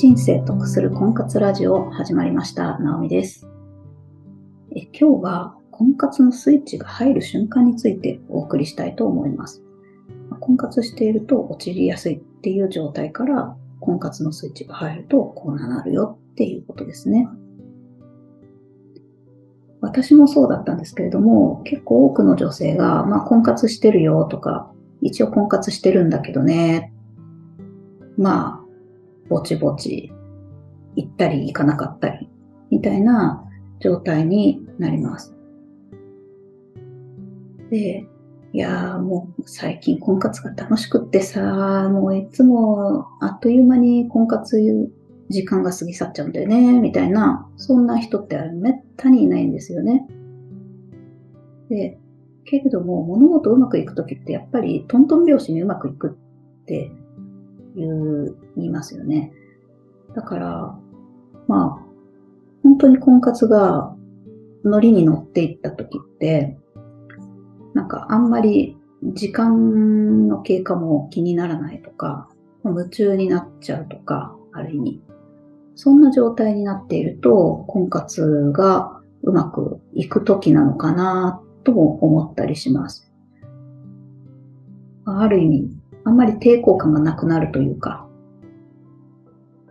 人生得する婚活ラジオ始まりました。なおみです。え今日は婚活のスイッチが入る瞬間についてお送りしたいと思います。婚活していると陥りやすいっていう状態から婚活のスイッチが入るとこうなるよっていうことですね。私もそうだったんですけれども、結構多くの女性が、まあ、婚活してるよとか、一応婚活してるんだけどね、まあ、ぼちぼち行ったり行かなかったり、みたいな状態になります。で、いやーもう最近婚活が楽しくってさ、もういつもあっという間に婚活時間が過ぎ去っちゃうんだよね、みたいな、そんな人ってめったにいないんですよね。で、けれども物事うまくいくときってやっぱりトントン拍子にうまくいくって言う、言いますよね。だから、まあ、本当に婚活がノリに乗っていったときって、なんかあんまり時間の経過も気にならないとか、夢中になっちゃうとか、ある意味。そんな状態になっていると、婚活がうまくいくときなのかなとも思ったりします。ある意味、あんまり抵抗感がなくなるというか、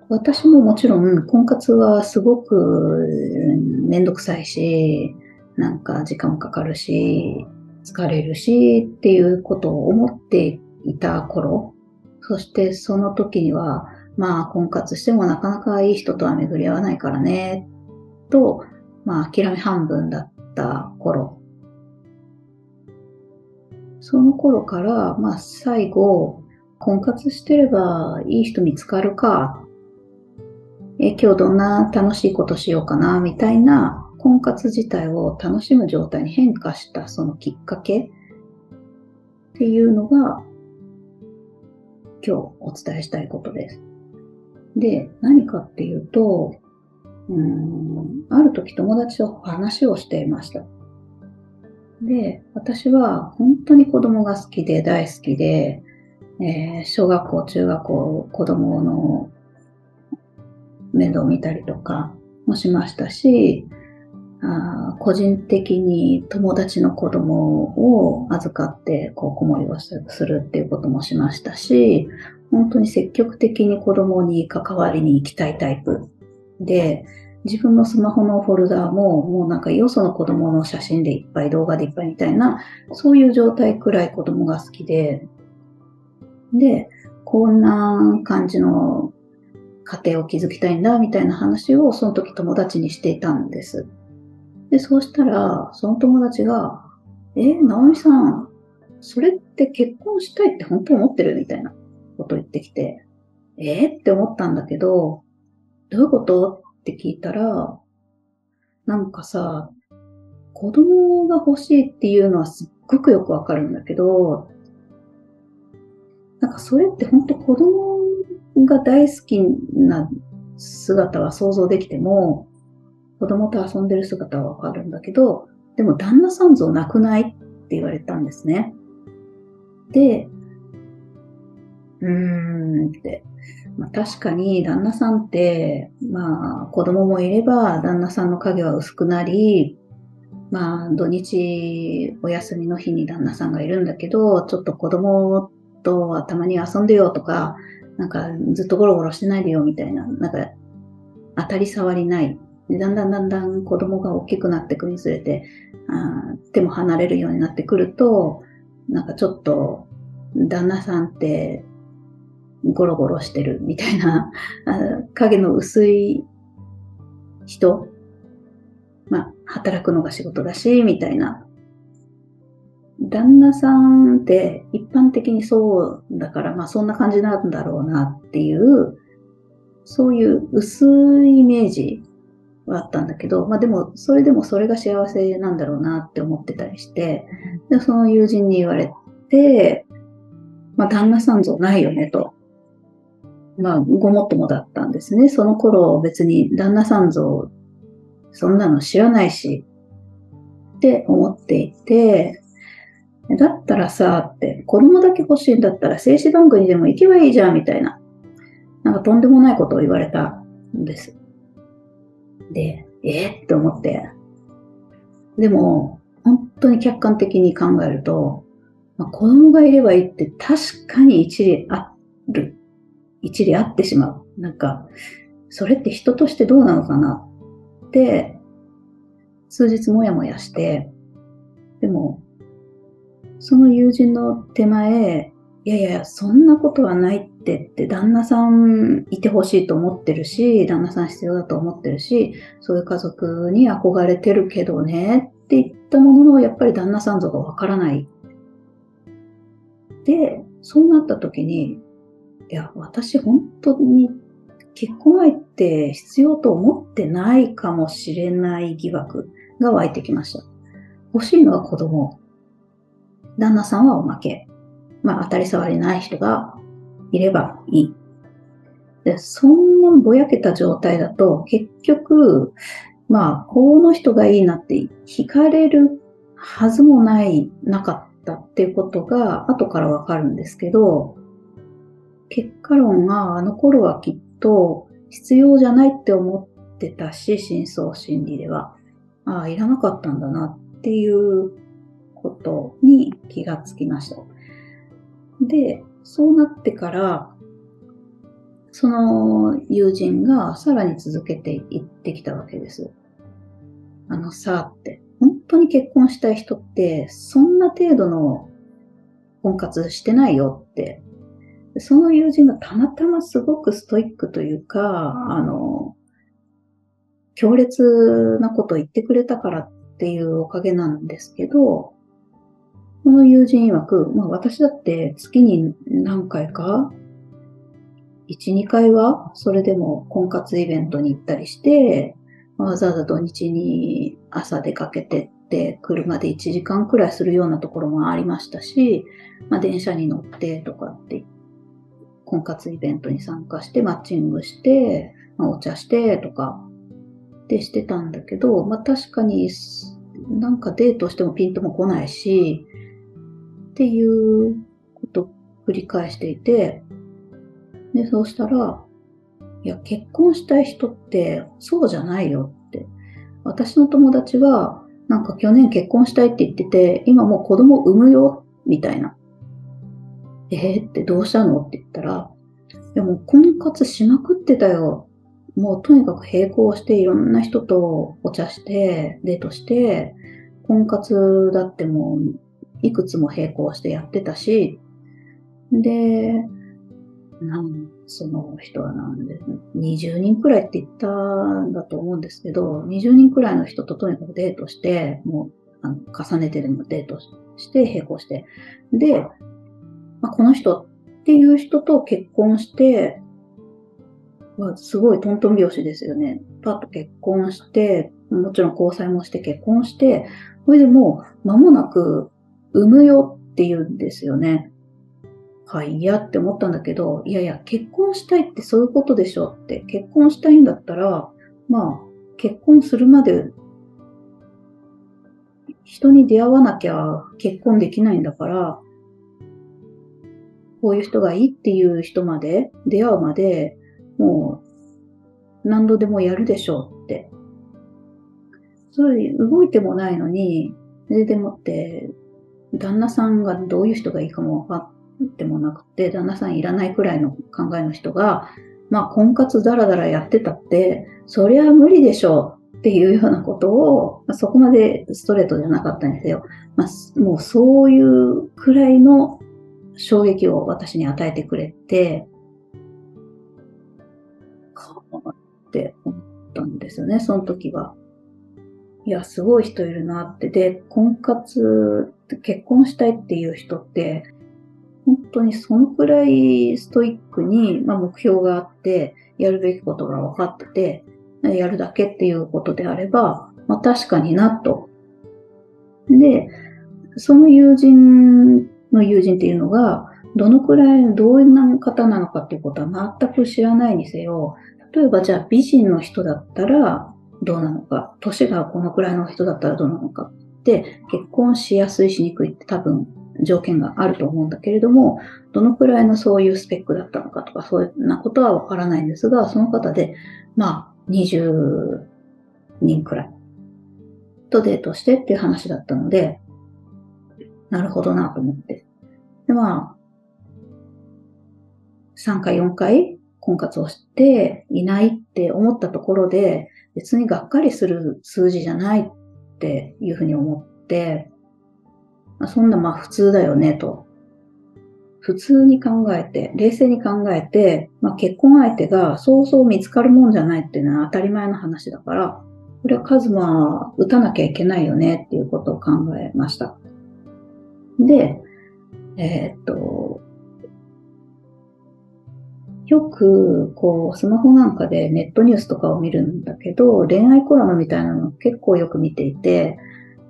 私ももちろん婚活はすごくめんどくさいし、なんか時間もかかるし、疲れるしっていうことを思っていた頃、そしてその時には、まあ婚活してもなかなかいい人とは巡り合わないからね、と、まあ諦め半分だった頃。その頃から、まあ最後、婚活してればいい人見つかるか。え、今日どんな楽しいことしようかな、みたいな婚活自体を楽しむ状態に変化したそのきっかけっていうのが今日お伝えしたいことです。で、何かっていうと、うんある時友達と話をしていました。で、私は本当に子供が好きで大好きで、えー小学校、中学校、子供の面倒見たりとかもしましたし、あ個人的に友達の子供を預かってこう子守りをするっていうこともしましたし、本当に積極的に子供に関わりに行きたいタイプで、自分のスマホのフォルダーももうなんかよその子供の写真でいっぱい、動画でいっぱいみたいな、そういう状態くらい子供が好きで、で、こんな感じの家庭を築きたいんだみたいな話をその時友達にしていたんです。で、そうしたら、その友達が、え、直美さん、それって結婚したいって本当思ってる？みたいなこと言ってきて、え？って思ったんだけど、どういうこと？って聞いたら、なんかさ、子供が欲しいっていうのはすっごくよくわかるんだけど、なんかそれって本当子供が大好きな姿は想像できても、子供と遊んでる姿はわかるんだけど、でも旦那さん像なくないって言われたんですね。で、うーんって。まあ、確かに旦那さんって、まあ子供もいれば旦那さんの影は薄くなり、まあ土日お休みの日に旦那さんがいるんだけど、ちょっと子供とはたまに遊んでよとか、なんかずっとゴロゴロしてないでよみたいな、なんか当たり障りない。だんだんだんだん子供が大きくなっていくにつれて、あ手も離れるようになってくると、なんかちょっと旦那さんってゴロゴロしてるみたいな、あ影の薄い人、まあ、働くのが仕事だし、みたいな。旦那さんって一般的にそうだから、まあそんな感じなんだろうなっていう、そういう薄いイメージはあったんだけど、まあでも、それでもそれが幸せなんだろうなって思ってたりして、で、その友人に言われて、まあ旦那さん像ないよねと。まあ、ごもっともだったんですね。その頃別に旦那さん像、そんなの知らないし、って思っていて、だったらさ、って、子供だけ欲しいんだったら静止番組でも行けばいいじゃん、みたいな。なんかとんでもないことを言われたんです。で、え？ー、って思って。でも、本当に客観的に考えると、まあ、子供がいればいいって確かに一理ある。一理あってしまう。なんか、それって人としてどうなのかな？って、数日もやもやして、その友人の手前、いやいや、そんなことはないってって、旦那さんいてほしいと思ってるし、旦那さん必要だと思ってるし、そういう家族に憧れてるけどねって言ったものの、やっぱり旦那さん像がわからない。で、そうなった時に、いや、私本当に結婚相手必要と思ってないかもしれない疑惑が湧いてきました。欲しいのは子供。旦那さんはおまけ。まあ当たり障りない人がいればいい。でそんなぼやけた状態だと結局、まあこの人がいいなって惹かれるはずもない、なかったっていうことが後からわかるんですけど、結果論があの頃はきっと必要じゃないって思ってたし、深層心理では。ああ、いらなかったんだなっていうことに気がつきました。で、そうなってから、その友人がさらに続けていってきたわけです。あのさあ、って、本当に結婚したい人って、そんな程度の婚活してないよって。その友人がたまたますごくストイックというか、あの、強烈なことを言ってくれたからっていうおかげなんですけど、この友人曰く、まあ私だって月に何回か、1、2回はそれでも婚活イベントに行ったりして、わざわざ土日に朝出かけてって車で1時間くらいするようなところもありましたし、まあ電車に乗ってとかって婚活イベントに参加してマッチングして、まあ、お茶してとかってしてたんだけど、まあ確かになんかデートしてもピンとも来ないし、っていうことを繰り返していて、で、そうしたら、いや、結婚したい人ってそうじゃないよって。私の友達は、なんか去年結婚したいって言ってて、今もう子供産むよ、みたいな。えー、ってどうしたのって言ったら、いやもう婚活しまくってたよ。もうとにかく並行していろんな人とお茶して、デートして、婚活だってもういくつも並行してやってたし、で、なんその人はなんで、20人くらいって言ったんだと思うんですけど、20人くらいの人ととにかくデートして、もうあの重ねてでもデートして並行して、で、まあ、この人っていう人と結婚して、まあ、すごいトントン拍子ですよね。パッと結婚して、もちろん交際もして結婚して、それでもう間もなく産むよって言うんですよね。はい、嫌って思ったんだけど、いやいや、結婚したいってそういうことでしょって、結婚したいんだったら、まあ、結婚するまで、人に出会わなきゃ結婚できないんだから、こういう人がいいっていう人まで、出会うまで、もう、何度でもやるでしょうって。そういう動いてもないのに、で、でもって、旦那さんがどういう人がいいかも分かってもなくて、旦那さんいらないくらいの考えの人が、まあ、婚活ダラダラやってたって、そりゃ無理でしょうっていうようなことを、まあ、そこまでストレートじゃなかったんですよ。まあ、もうそういうくらいの衝撃を私に与えてくれて、かって思ったんですよね、その時は。いや、すごい人いるなって。で、婚活、結婚したいっていう人って、本当にそのくらいストイックに、まあ、目標があって、やるべきことが分かってて、やるだけっていうことであれば、まあ、確かになと。で、その友人の友人っていうのが、どのくらい、どういう方なのかっていうことは全く知らないにせよ、例えばじゃあ美人の人だったら、どうなのか、年がこのくらいの人だったらどうなのか。って、結婚しやすいしにくいって多分条件があると思うんだけれども、どのくらいのそういうスペックだったのかとか、そういうなことはわからないんですが、その方で、まあ、20人くらい。とデートしてっていう話だったので、なるほどなと思って。で、まあ、3回、4回婚活をしていないって思ったところで、別にがっかりする数字じゃないっていうふうに思って、ま、そんなまあ普通だよねと。普通に考えて、冷静に考えて、まあ、結婚相手がそうそう見つかるもんじゃないっていうのは当たり前の話だから、これはカズマ打たなきゃいけないよねっていうことを考えました。で、えー、っと、よく、こう、スマホなんかでネットニュースとかを見るんだけど、恋愛コラムみたいなの結構よく見ていて、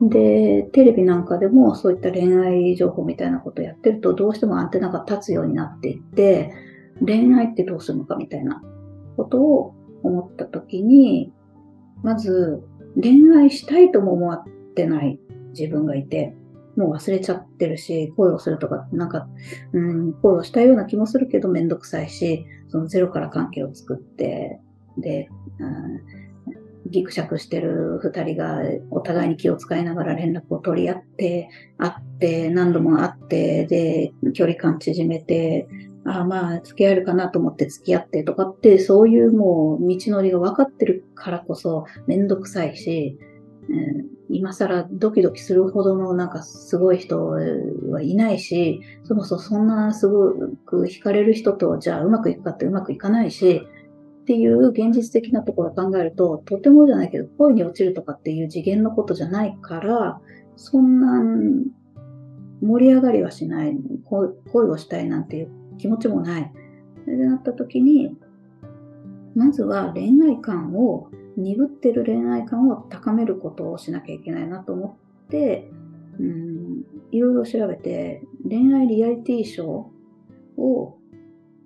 で、テレビなんかでもそういった恋愛情報みたいなことやってると、どうしてもアンテナが立つようになっていって、恋愛ってどうするのかみたいなことを思ったときに、まず、恋愛したいとも思ってない自分がいて、もう忘れちゃってるし、恋をするとか、なんか、うん、恋をしたような気もするけどめんどくさいし、そのゼロから関係を作って、で、うん、ギクシャクしてる二人がお互いに気を使いながら連絡を取り合って、会って、何度も会って、で、距離感縮めて、ああまあ、付き合えるかなと思って付き合ってとかって、そういうもう道のりが分かってるからこそめんどくさいし、うん、今更ドキドキするほどのなんかすごい人はいないし、そもそもそんなすごく惹かれる人とじゃあうまくいくかってうまくいかないし、っていう現実的なところを考えると、とてもじゃないけど恋に落ちるとかっていう次元のことじゃないから、そんな盛り上がりはしない、恋をしたいなんていう気持ちもない。それでなった時に、まずは恋愛観を鈍ってる恋愛観を高めることをしなきゃいけないなと思って、いろいろ調べて、恋愛リアリティショーを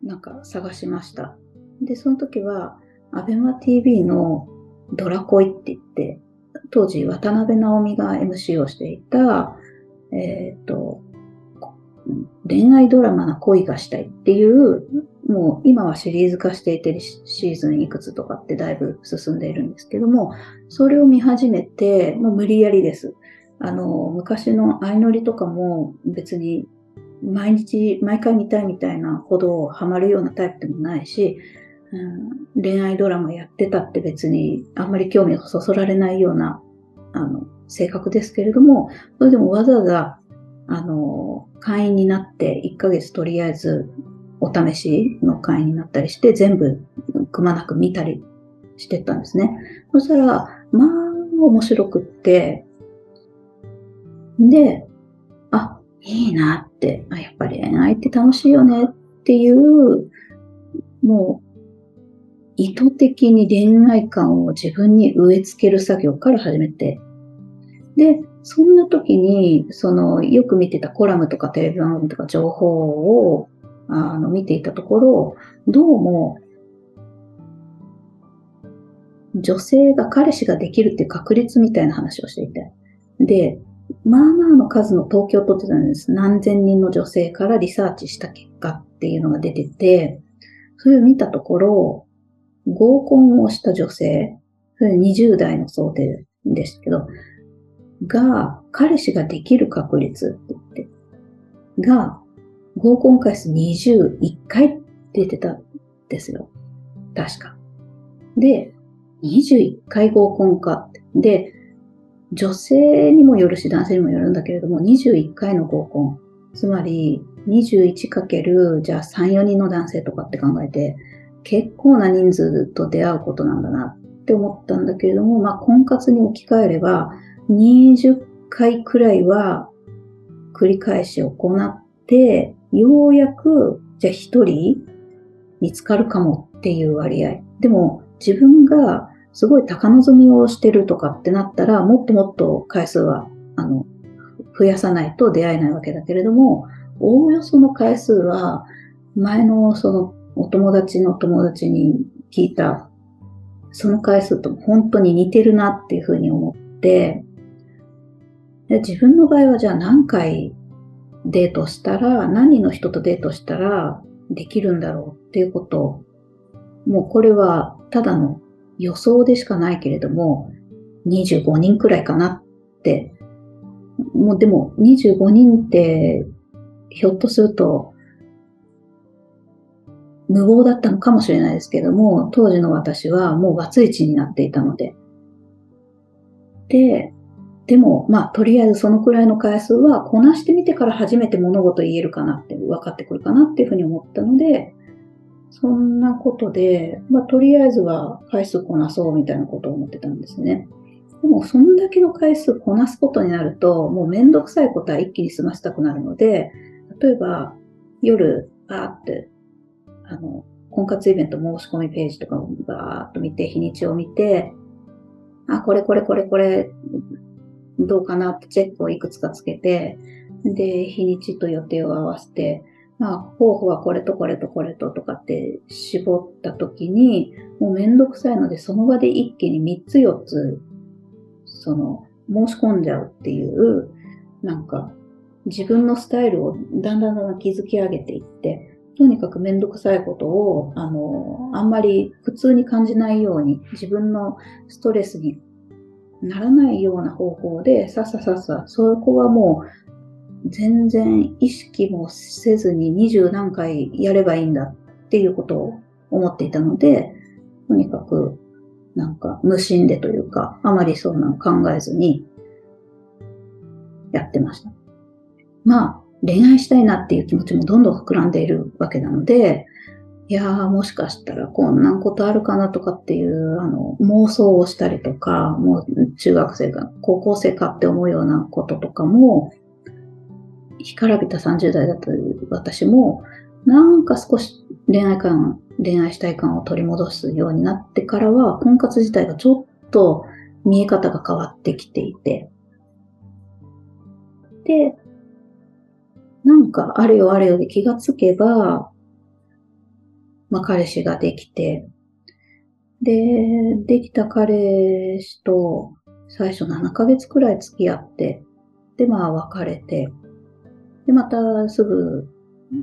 なんか探しました。で、その時は、アベマ TV のドラコイって言って、当時渡辺直美が MC をしていた、えっ、ー、と、恋愛ドラマな恋がしたいっていう、もう今はシリーズ化していてシーズンいくつとかってだいぶ進んでいるんですけども、それを見始めて、もう無理やりです。あの、昔の相乗りとかも別に毎日、毎回見たいみたいなほどハマるようなタイプでもないし、うん、恋愛ドラマやってたって別にあんまり興味をそそられないような、あの、性格ですけれども、それでもわざわざあの、会員になって1ヶ月とりあえずお試しの会になったりして、全部くまなく見たりしてったんですね。そしたら、まあ、面白くって、で、あ、いいなって、あ、やっぱり恋愛って楽しいよねっていう、もう、意図的に恋愛観を自分に植え付ける作業から始めて、で、そんな時に、その、よく見てたコラムとかテレビ番組とか情報を、あの、見ていたところ、どうも、女性が彼氏ができるっていう確率みたいな話をしていて。で、まあまあの数の東京都ってたんです。何千人の女性からリサーチした結果っていうのが出てて、それを見たところ、合コンをした女性、20代の想定でしたけど、が、彼氏ができる確率って言って、が、合コン回数21回出てたんですよ。確か。で、21回合コンか。で、女性にもよるし男性にもよるんだけれども、21回の合コン。つまり、21かける、じゃあ3、4人の男性とかって考えて、結構な人数と出会うことなんだなって思ったんだけれども、まあ、婚活に置き換えれば、20回くらいは繰り返し行って、ようやく、じゃあ一人見つかるかもっていう割合。でも自分がすごい高望みをしてるとかってなったら、もっともっと回数は、あの、増やさないと出会えないわけだけれども、おおよその回数は、前のそのお友達の友達に聞いた、その回数と本当に似てるなっていうふうに思って、で自分の場合はじゃあ何回デートしたら、何の人とデートしたらできるんだろうっていうこと、もうこれはただの予想でしかないけれども、25人くらいかなって、もうでも25人ってひょっとすると無謀だったのかもしれないですけども、当時の私はもうバツイチになっていたので。で、でも、まあ、とりあえずそのくらいの回数はこなしてみてから初めて物事言えるかなって分かってくるかなっていうふうに思ったので、そんなことで、まあ、とりあえずは回数こなそうみたいなことを思ってたんですね。でも、そんだけの回数こなすことになると、もうめんどくさいことは一気に済ませたくなるので、例えば、夜、あーって、あの、婚活イベント申し込みページとかをバーっと見て、日にちを見て、あ、これこれこれこれ、どうかなってチェックをいくつかつけて、で、日にちと予定を合わせて、まあ、候補はこれとこれとこれととかって絞った時に、もうめんどくさいので、その場で一気に3つ4つ、その、申し込んじゃうっていう、なんか、自分のスタイルをだんだんだんだん築き上げていって、とにかくめんどくさいことを、あの、あんまり苦痛に感じないように、自分のストレスにならないような方法で、さっささっさ、そこはもう全然意識もせずに二十何回やればいいんだっていうことを思っていたので、とにかくなんか無心でというか、あまりそんなの考えずにやってました。まあ、恋愛したいなっていう気持ちもどんどん膨らんでいるわけなので、いやー、もしかしたらこんなことあるかなとかっていう、あの、妄想をしたりとか、もう中学生か、高校生かって思うようなこととかも、干からびた30代だった私も、なんか少し恋愛感、恋愛したい感を取り戻すようになってからは、婚活自体がちょっと見え方が変わってきていて、で、なんかあれよあれよで気がつけば、まあ彼氏ができて、で、できた彼氏と最初7ヶ月くらい付き合って、で、まあ別れて、で、またすぐ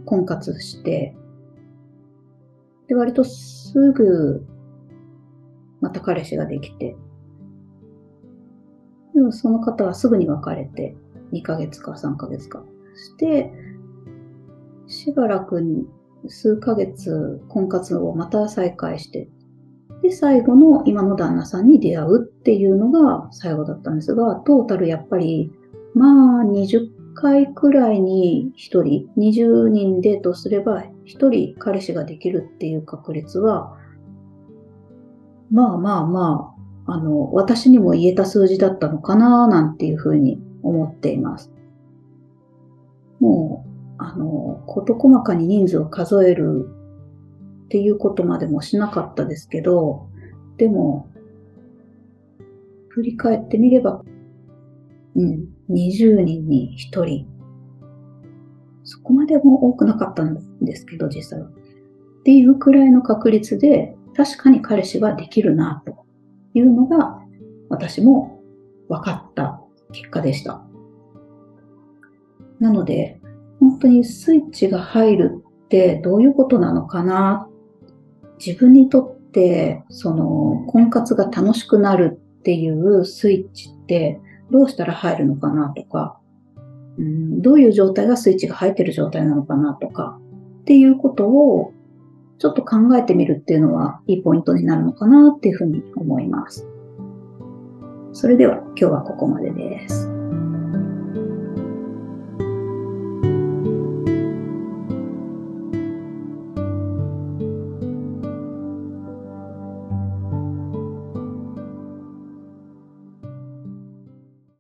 婚活して、で、割とすぐ、また彼氏ができて、でもその方はすぐに別れて、2ヶ月か3ヶ月か。して、しばらく数ヶ月婚活をまた再開して、で、最後の今の旦那さんに出会うっていうのが最後だったんですが、トータルやっぱり、まあ、20回くらいに1人、20人デートすれば1人彼氏ができるっていう確率は、まあまあまあ、あの、私にも言えた数字だったのかななんていうふうに思っています。あの、事細かに人数を数えるっていうことまでもしなかったですけど、でも、振り返ってみれば、うん、20人に1人。そこまでも多くなかったんですけど、実際は。っていうくらいの確率で、確かに彼氏はできるな、というのが、私も分かった結果でした。なので、当にスイッチが入るってどういうことなのかな？自分にとって、その、婚活が楽しくなるっていうスイッチってどうしたら入るのかな？とか、うん、どういう状態がスイッチが入ってる状態なのかな？とか、っていうことをちょっと考えてみるっていうのはいいポイントになるのかなっていうふうに思います。それでは今日はここまでです。